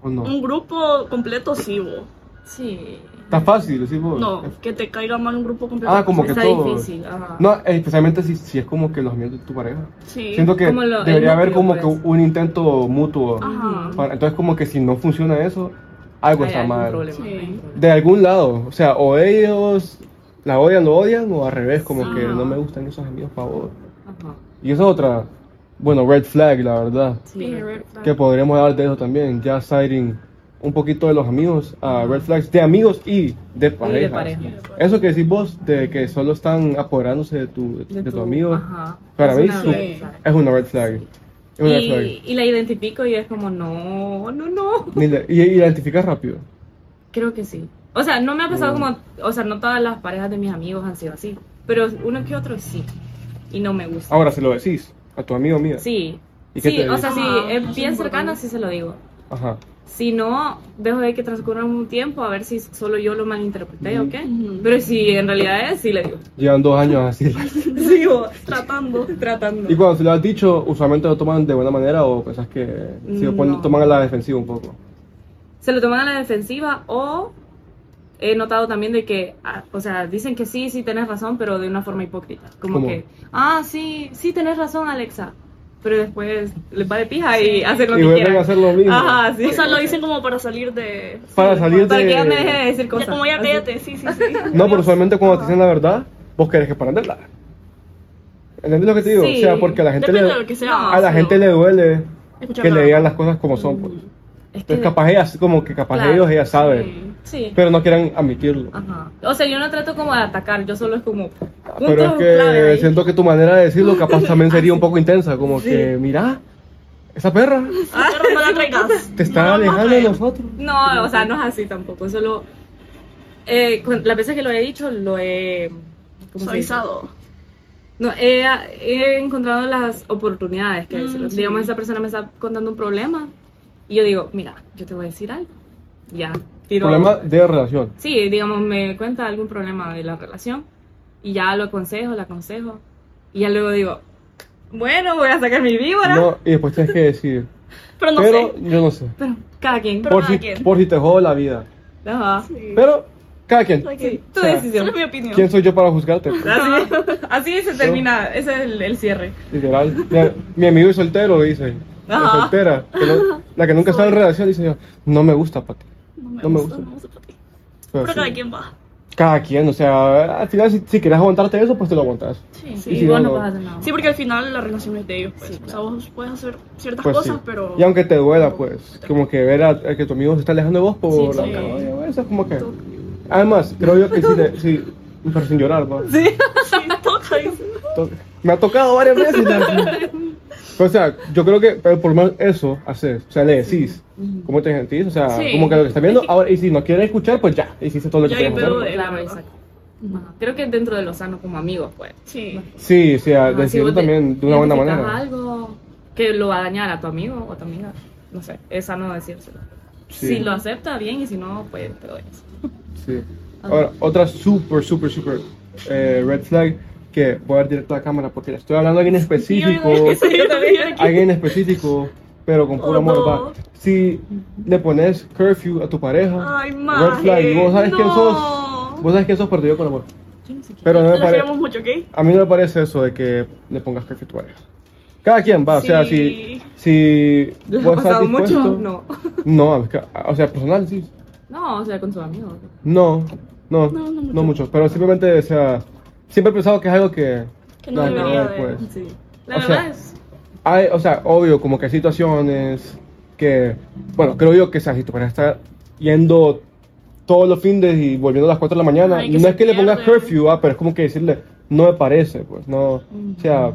¿o no? Un grupo completo, sí, vos. Sí. Está fácil, decís vos. No, que te caiga mal un grupo completo. Ah, como que Está todo. difícil. Ajá. No, especialmente si, si es como que los amigos de tu pareja. Sí. Siento que lo- debería haber como que pues. un intento mutuo. Ajá. para- entonces como que si no funciona eso, algo Hay está mal. problema, Sí. De algún lado, o sea, o ellos la odian, lo odian, o al revés, como Sí. que no me gustan esos amigos, por favor. Ajá. Y esa es otra, bueno, red flag, la verdad. Sí. Red flag. Que podríamos hablar de eso también, ya citing un poquito de los amigos, a red flags de amigos y de parejas. Eso que decís vos, de que solo están apoderándose de tu, de tu amigo, Ajá. para Es mí es una red flag. Es una red flag. Y, y la identifico y es como, no, no, no. Ni le- Y identificas rápido. Creo que sí. O sea, no me ha pasado Mm. como, o sea, no todas las parejas de mis amigos han sido así, pero uno que otro sí. Y no me gusta. Ahora, se lo decís a tu amigo mío. Sí. ¿Y qué Sí, te o sea, si Ah, es bien cercano, sí se lo digo. Ajá. Si no, dejo de que transcurra un tiempo a ver si solo yo lo malinterpreté o qué. Ujú. Pero si en realidad es, sí le digo. Llevan dos años así. Sigo Tratando. tratando. y cuando se lo has dicho, usualmente lo toman de buena manera o pensás que si lo ponen- No. toman a la defensiva un poco. Se lo toman a la defensiva o he notado también de que, ah, o sea, dicen que sí, sí tenés razón, pero de una forma hipócrita. Como ¿Cómo? que, ah, sí, sí tenés razón, Alexa. Pero después les va de pija y hacen lo Y que quieran. a hacer lo mismo. Ajá, sí. O sea, lo dicen como para salir de. Para salir Para de... que ya me deje de decir Ya cosas. como ya cállate, sí, sí, sí. No, pero usualmente cuando te dicen la verdad, vos querés que paranderla. ¿Entendés lo que te digo? Sí. O sea, porque a la gente, Depende le, de lo que sea. No, a la pero- gente le duele que le digan las cosas como son. Pues. Es que, Entonces capaz ellas, como que capaz Claro, ellos, ellas saben, Sí. pero no quieren admitirlo. Ajá. O sea, yo no trato como de atacar, yo solo es como Pero es que siento que tu manera de decirlo capaz también sería un poco intensa, como que, mira, esa perra Pero no la traigas. te está No alejando de nosotros. No, o sea, no es así tampoco, solo eh, las veces que lo he dicho lo he. Suavizado. No, he, he encontrado las oportunidades que Mm, sí. Digamos, esa persona me está contando un problema y yo digo, mira, yo te voy a decir algo. Ya, tiro. Problema de relación. Sí, digamos, me cuenta algún problema de la relación y ya lo aconsejo, la aconsejo y ya luego digo, bueno, voy a sacar mi víbora. No, y después tienes que decir, Pero no pero sé. yo no sé. Pero cada quien. Pero Por cada si, quien. por si te jodo la vida. Ajá. Sí. Pero, cada quien. Sí, tu O sea, decisión. Es mi opinión. ¿Quién soy yo para juzgarte? Así, así se termina, ese es el, el cierre. Literal. Mi, mi amigo es soltero, dice. Ajá. soltera. que no- la que nunca está en relación dice yo, no me gusta para No me gusta, gusta. no me gusta para ti. Pero Pero sí, cada quien va. cada quien, o sea, al final si, si quieres aguantarte eso, pues te lo aguantas. Sí. Sí, Y si no, no no. puedes hacer nada. Sí, porque al final la relación es de ellos. Pues. Sí, O sea, vos puedes hacer ciertas Pues cosas, sí. pero. Y aunque te duela, pues, como que ver a, a que tu amigo se está alejando de vos por Sí, la sí. cabaña, eso es como que... Además, creo yo que sí, le- sí pero sin llorar, ¿no? Sí. Sí, toca. Me ha tocado varias veces. Pero, o sea, yo creo que pero por lo menos eso haces. O sea, le decís cómo te sentís. O sea, Sí. como que lo que estás viendo. Ahora, y si no quieres escuchar, pues ya. Hiciste todo lo que querías hacer. de- Claro, exacto. Ajá. Creo que dentro de lo sano como amigos, pues. Sí. Sí, sí, a Ajá, si decirlo de- también de una buena manera. algo que lo va a dañar a tu amigo o a tu amiga, no sé, es sano decírselo. Sí. Si lo acepta, bien, y si no, pues te doy eso. Sí. Ahora, otra super, super, super eh, red flag que voy a dar directo a la cámara porque le estoy hablando a alguien específico. Sí, yo también. alguien específico, pero con puro Oh, amor. no. va. Si le pones curfew a tu pareja, Ay, red flag, y vos sabes quién no. sos, vos sabes quién sos, pero yo con amor. Pero no me parece. A mí no me parece eso de que le pongas curfew a tu pareja. Cada quien va, o sea, si, Sí. si ¿Les ha vos estás mucho? No. No, o sea, personal sí. No, o sea, con sus amigos. No, no, No, no no, mucho. mucho. Pero simplemente, o sea, siempre he pensado que es algo que. Que no debería ver, de- pues. Sí. La O verdad sea, es. Hay, o sea, obvio, como que hay situaciones que. Bueno, creo yo que, sea, si tu pareja está yendo todos los fines y volviendo a las 4 de la mañana, Ay, no es que le pongas pierde. curfew, ah, pero es como que decirle, no me parece, pues, no. O sea,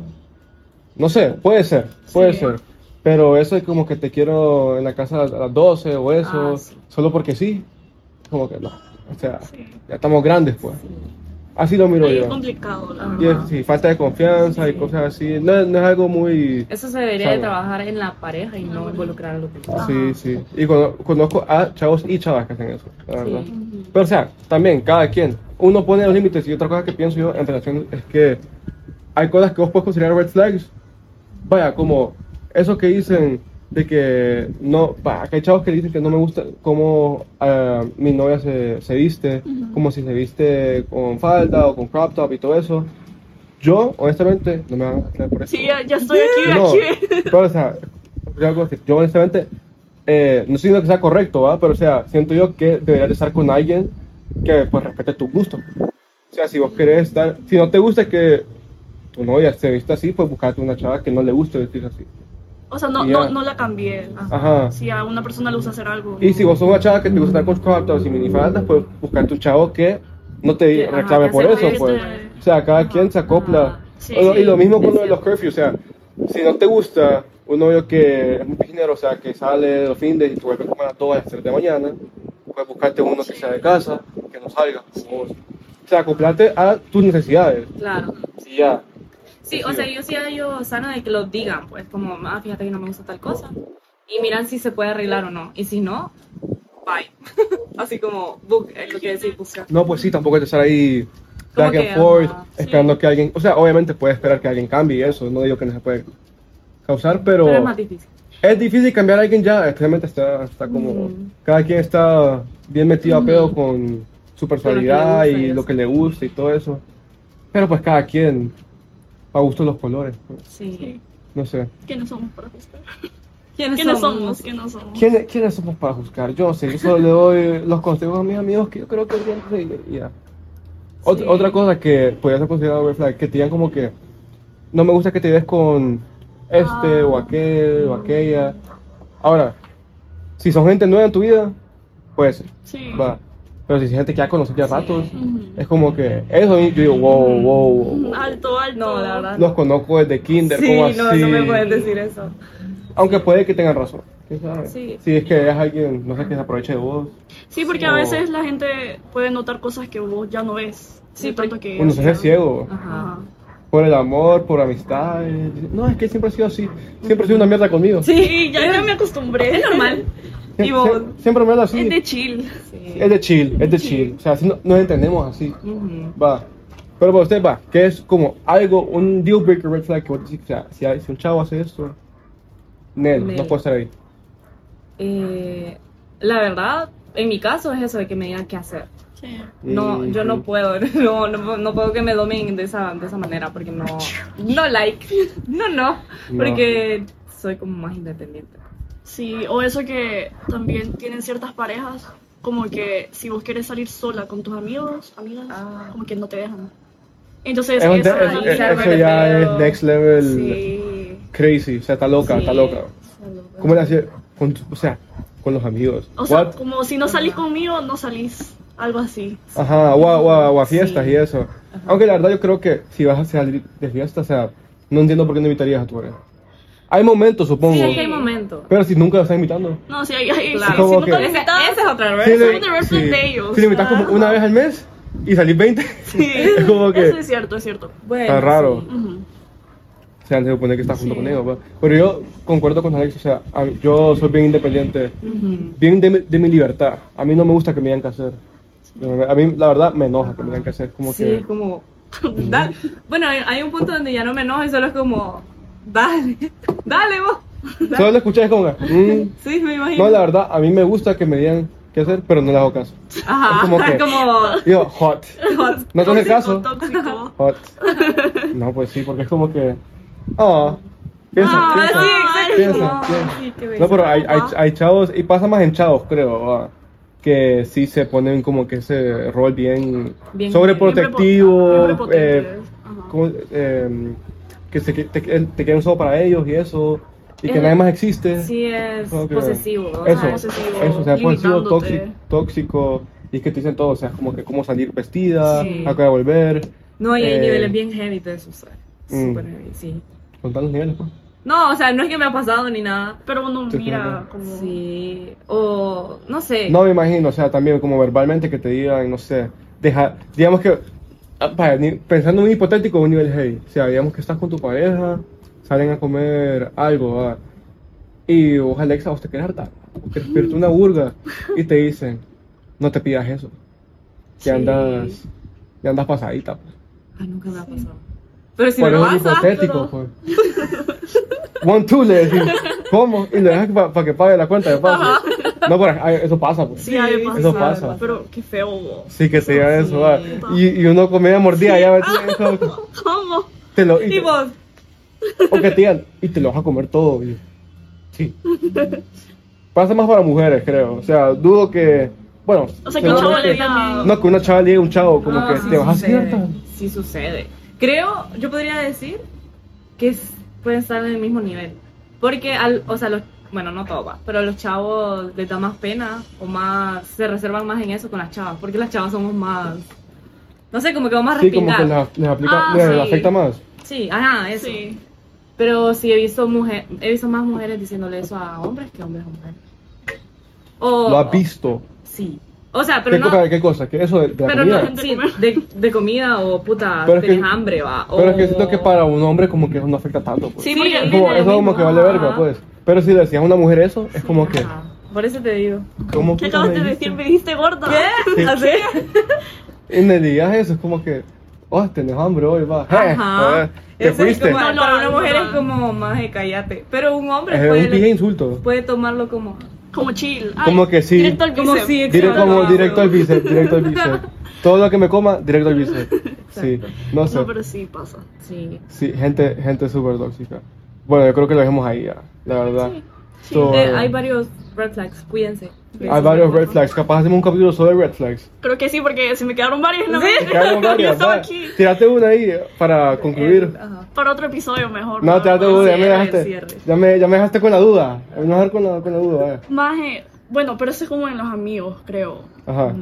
no sé, puede ser, puede Sí. ser. Pero eso es como que te quiero en la casa a las 12 o eso, Ah, sí. solo porque sí. Como que no. O sea, Sí. ya estamos grandes, pues. Así lo miro Ahí es yo. complicado, la. Y verdad. es, sí, falta de confianza y Sí. cosas así. No, no es algo muy... Eso se debería de trabajar en la pareja y no involucrar a los demás. Sí, sí. Y cono- conozco a chavos y chavas que hacen eso, la verdad. Sí. Pero o sea, también, cada quien. Uno pone los límites y otra cosa que pienso yo en relación es que hay cosas que vos puedes considerar red flags. Vaya, como eso que dicen de que no, que hay chavos que dicen que no me gusta cómo ah, mi novia se, se viste, Ujú. como si se viste con falda o con crop top y todo eso. Yo, honestamente, no me van a creer por eso. Sí, ya, ya estoy aquí, No, aquí. pero, o sea, yo honestamente, eh, no siento que sea correcto, ¿va? Pero, o sea, siento yo que deberías de estar con alguien que, pues, respete tu gusto. O sea, si vos querés estar, si no te gusta que tu novia se vista así, pues buscarte una chava que no le guste vestirse así. O sea, no, no, no la cambié. Ajá. Si a una persona le gusta hacer algo. Y si vos sos una chava que te gusta estar con crop tops y minifaldas, pues buscarte un chavo que no te Que, ajá, reclame que por eso, moleste. pues. O sea, cada quien se acopla. Ajá. Sí, O- y sí. lo mismo con lo de los curfews, o sea, si no te gusta un novio que es muy piscinero, o sea, que sale los fines y tú vuelves como a 2 a las 3 de la mañana, puedes buscarte uno que sea de casa, que no salga. O sea, acoplarte a tus necesidades. Claro. Y ya. Sí, o sea, yo sí yo sano de que lo digan, pues, como, ah, fíjate que no me gusta tal cosa. Y miran si se puede arreglar o no. Y si no, bye. Así como, book, es lo que decir, buscar. No, pues sí, tampoco hay que estar ahí back and que, forth, ajá, esperando que alguien, o sea, obviamente puede esperar que alguien cambie y eso, no digo que no se puede causar, pero, Pero es más difícil. es difícil cambiar a alguien ya, especialmente está, está como, Ujú. cada quien está bien metido a pedo con su personalidad gusta y lo que le gusta y todo eso, pero pues cada quien, a gusto los colores, pues, Sí. Sí. no sé. ¿Quiénes somos para juzgar? ¿Quiénes, ¿Quiénes somos? somos? ¿Quiénes somos? ¿Quiénes, ¿Quiénes somos para juzgar? Yo no sé, yo solo le doy los consejos a mis amigos que yo creo que bien y ya. Ot- Sí. Otra cosa que podría ser considerado red flag, que te digan como que no me gusta que te ves con este Ah. o aquel o aquella. Ahora, si son gente nueva en tu vida, puede ser, Sí. va. Pero si es gente que ya conoces ya Sí. ratos, Ujú. es como que eso yo digo, wow, wow, wow. Alto, alto. No, la verdad. Los conozco desde kinder, Sí, como no, así. no me puedes decir eso. Aunque puede que tengan razón. ¿quién sabe? Sí. Si es que es alguien, no sé, que se aproveche de vos. Sí, porque Sí. a veces la gente puede notar cosas que vos ya no ves. Sí, tanto que. Uno se hace ciego. Ajá. Por el amor, por amistad. eh, No, es que siempre ha sido así. Siempre ha sido una mierda conmigo. Sí, ya, ya me acostumbré. Es normal. Sie- Y vos. sie- Siempre me habla así. Es de chill. Sí. Es de chill, es de chill. O sea, así no, nos entendemos así. Ujú. Va. Pero para usted va, que es como algo, un deal breaker red flag que vos decís, o sea, si, hay- si un chavo hace esto, Nel, Nel. no puede estar ahí. Eh, la verdad, en mi caso es eso de que me digan qué hacer. Sí. No, yo no puedo, no, no, no puedo que me domen de esa, de esa manera porque no, no like, no, no, No. porque soy como más independiente. Sí, o eso que también tienen ciertas parejas, como que si vos quieres salir sola con tus amigos, amigas, Ah. como que no te dejan. Entonces, Es eso, de- es- es- ya es next level Sí. crazy. O sea, está loca, Sí. está loca. ¿Cómo le hace? Con, tu- o sea, con los amigos. o sea, What? como si no salís conmigo, no salís. Algo así. Ajá, o a, o a- o a fiestas Sí. y eso. Aunque la verdad yo creo que si vas a salir de fiesta, o sea, no entiendo por qué no invitarías a tu pareja. Hay momentos, supongo. Sí, es que hay momentos. Pero si nunca lo estás invitando. No, si hay, hay Claro. si, nunca que- lo invitas, esa es otra vez. Si le- sí. de ellos. Si le invitas como una vez al mes y salís 20, Sí, es como que eso es cierto, es cierto. Bueno, está raro. sí. Ujú. O sea, antes de suponer que estás junto Sí. con ellos. Pero yo concuerdo con Alex, o sea, yo soy bien independiente, Ujú. bien de, mi- de mi libertad. A mí no me gusta que me digan qué hacer. A mí, la verdad, me enoja que me digan qué hacer. Como sí, que... es como, bueno, hay, hay un punto donde ya no me enojo y solo es como, dale, dale vos. Dale. Solo lo escuchas como mm, Sí, me imagino. No, la verdad, a mí me gusta que me digan qué hacer, pero no le hago caso. Ajá, es como que- como Digo, hot. hot. ¿No Tóxico, caso? tóxico. Hot. No, pues sí, porque es como que... Ah, piensa, Ah, piensa. sí, piensa, sí. No, pero hay, hay, hay chavos, y pasa más en chavos, creo, va, que sí se ponen como que ese rol bien, Bien- sobreprotectivo, Bien eh, como, eh, que se, te, te quieren solo para ellos y eso, y que Eh, nadie más existe. Sí, es que- posesivo. Eso, posesivo, eso, o sea, posesivo, tóxico, tóxico, y que te dicen todo, o sea, como que cómo salir vestida, Sí. a qué volver. No, y hay eh, niveles bien heavy de eso, o sea, Mm. súper heavy, sí. Contar los niveles, pues. No, o sea, no es que me ha pasado ni nada. Pero uno Sí, mira claro. como... Sí, o no sé. No me imagino, o sea, también como verbalmente que te digan, no sé, deja, digamos que, ah, pensando en un hipotético, un nivel heavy, o sea, digamos que estás con tu pareja, salen a comer algo, y vos, Alexa, vos te querés hartar, o querés pedirte una burga, y te dicen, no te pidas eso, que Sí. andas, que andas pasadita, pues. Ay, nunca me ha pasado. Pero si me lo es hipotético, pero- pues. One, two, le decís, ¿Cómo? Y le dejas para que pague la cuenta de paso. No, pero ay, eso pasa, pues. Sí, pasa. Eso pasa. Pero qué feo. vos. Sí, que te Sí. eso, va. Y, y uno comida mordida, ya ves. eso, ¿Cómo? Te lo, y Y vos, O que te digan, y te lo vas a comer todo. y- Sí. Pasa más para mujeres, creo. O sea, dudo que. Bueno, O sea, que un chavo le diga. No, que una chava le diga a un chavo, como No, que sí te vas a hacer. Sí sucede. Creo, yo podría decir que es- pueden estar en el mismo nivel. Porque, al, o sea, los, bueno, no todo va, pero a los chavos les da más pena o más, se reservan más en eso con las chavas. Porque las chavas somos más, no sé, como que vamos a Sí, como que les, les aplica, Ah, les sí. afecta más. Sí, ajá, eso. Sí. Pero sí he visto mujer, he visto más mujeres diciéndole eso a hombres que hombres a mujeres. O, Lo has visto. Sí. O sea, pero ¿Qué, no. cosa, ¿Qué cosa? ¿Qué eso de, de la Pero comida? no, sí, de, de comida o puta, Pero es que- hambre, va. Pero es que siento que para un hombre como que eso no afecta tanto. Pues. Sí, Sí, porque Es es como, eso como que vale verga, pues. Pero si le decías a una mujer eso, es como que. Ajá. Por eso te digo. ¿Cómo ¿Qué acabas de decir? Me dijiste gorda. ¿Qué? Sí. ¿Así? Y me digas eso, es como que. Oh, tenés hambre hoy, va. Ajá. Te Eso es fuiste. como, No, no, para una mujer no. es como más de cállate. Pero un hombre Es un puede, pije insulto. puede tomarlo como. Como chill. Ay, Como que sí. Directo al Como como directo al bíceps, directo al bíceps. Todo lo que me coma, directo al bíceps. Sí, no sé. No, pero sí pasa. Sí. Sí, gente, gente súper tóxica. Bueno, yo creo que lo dejemos ahí ya, la verdad. Sí. So, eh, hay varios red flags, cuídense. Hay varios red flags. Capaz hacemos un capítulo solo de red flags. Creo que sí, porque se me quedaron varios. No Sí. me- quedaron Yo varias, estaba va. aquí. Tírate una ahí para concluir. Eh, ajá. Para otro episodio mejor. No, tírate una, ya me dejaste. cierre. Ya me, ya me dejaste con la duda. Vamos a dejar con la, con la duda, vaya. Maje, bueno, pero eso es como en los amigos, creo. Ajá.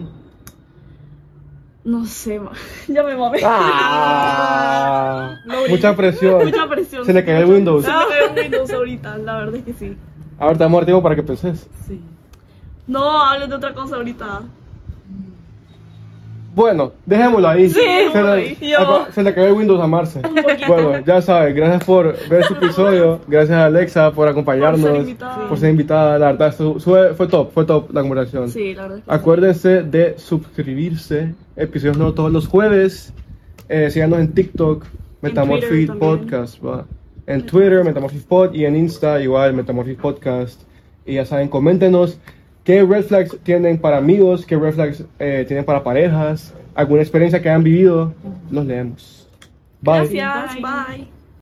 No sé, ma. ya me mamé. Ah, mucha presión. Mucha presión. Se le cayó el Windows. Se me cayó el Windows ahorita, la verdad es que sí. Ahora te dar tiempo para que penses. Sí. No, hables de otra cosa ahorita. Bueno, dejémoslo ahí. Sí, se, voy. le, Yo. se le cayó el Windows a Marce. Bueno, ya sabes, gracias por ver este episodio. Gracias a Alexa por acompañarnos. Por ser invitada. por ser invitada. La verdad, su- fue, fue top, fue top la conversación. Sí, la verdad. Acuérdense de suscribirse. Episodios nuevos todos los jueves. Eh, síganos en TikTok, Metamorphic. Podcast. va. En Twitter, Metamorphic Pod. Y en Insta, igual, Metamorphic Podcast. Y ya saben, coméntenos qué red flags tienen para amigos, qué red flags eh, tienen para parejas, alguna experiencia que hayan vivido. Los leemos. Bye. Gracias, bye.